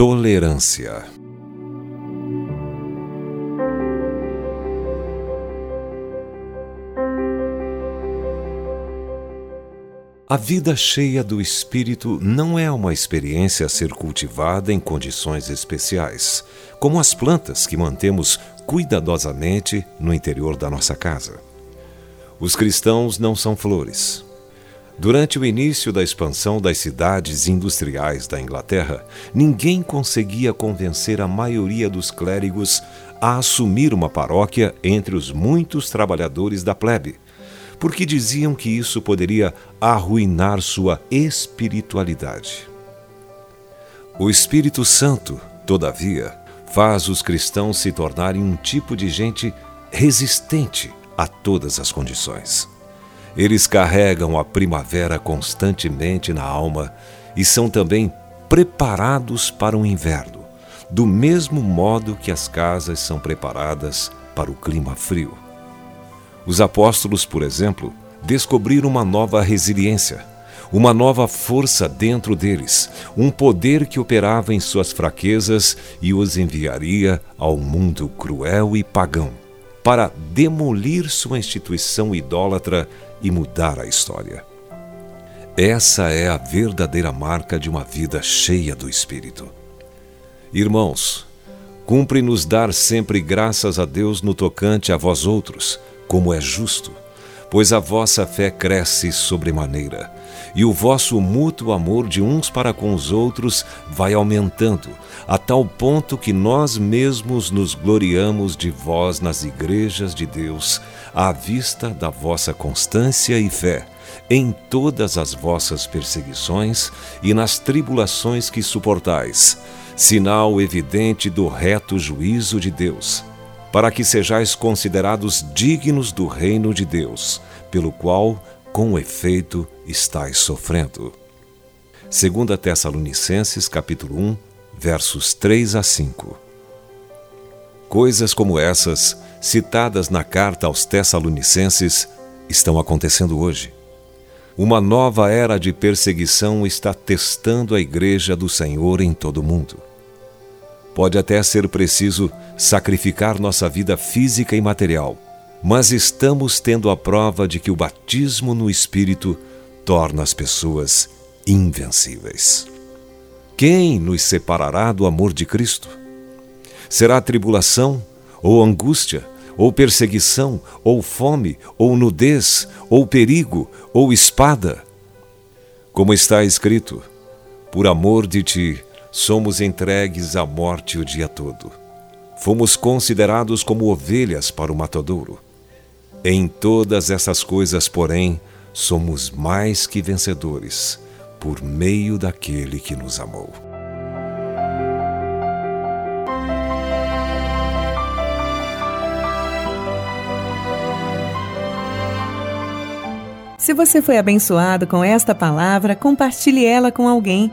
Tolerância. A vida cheia do Espírito não é uma experiência a ser cultivada em condições especiais, como as plantas que mantemos cuidadosamente no interior da nossa casa. Os cristãos não são flores, Durante o início da expansão das cidades industriais da Inglaterra, ninguém conseguia convencer a maioria dos clérigos a assumir uma paróquia entre os muitos trabalhadores da plebe, porque diziam que isso poderia arruinar sua espiritualidade. O Espírito Santo, todavia, faz os cristãos se tornarem um tipo de gente resistente a todas as condições. Eles carregam a primavera constantemente na alma e são também preparados para o inverno, do mesmo modo que as casas são preparadas para o clima frio. Os apóstolos, por exemplo, descobriram uma nova resiliência, uma nova força dentro deles, um poder que operava em suas fraquezas e os enviaria ao mundo cruel e pagão, para demolir sua instituição idólatra e mudar a história. Essa é a verdadeira marca de uma vida cheia do Espírito. Irmãos, cumpre-nos dar sempre graças a Deus no tocante a vós outros, como é justo, pois a vossa fé cresce sobremaneira, e o vosso mútuo amor de uns para com os outros vai aumentando, a tal ponto que nós mesmos nos gloriamos de vós nas igrejas de Deus, à vista da vossa constância e fé em todas as vossas perseguições e nas tribulações que suportais, sinal evidente do reto juízo de Deus, para que sejais considerados dignos do reino de Deus, pelo qual, com efeito, estáis sofrendo. 2 Tessalonicenses capítulo 1, versos 3 a 5. Coisas como essas citadas na carta aos Tessalonicenses estão acontecendo hoje. Uma nova era de perseguição está testando a Igreja do Senhor em todo o mundo. Pode até ser preciso sacrificar nossa vida física e material, mas estamos tendo a prova de que o batismo no Espírito torna as pessoas invencíveis. Quem nos separará do amor de Cristo? Será tribulação, ou angústia, ou perseguição, ou fome, ou nudez, ou perigo, ou espada. Como está escrito: Por amor de ti, somos entregues à morte o dia todo. Fomos considerados como ovelhas para o matadouro. Em todas essas coisas, porém, somos mais que vencedores, por meio daquele que nos amou. Se você foi abençoado com esta palavra, compartilhe ela com alguém.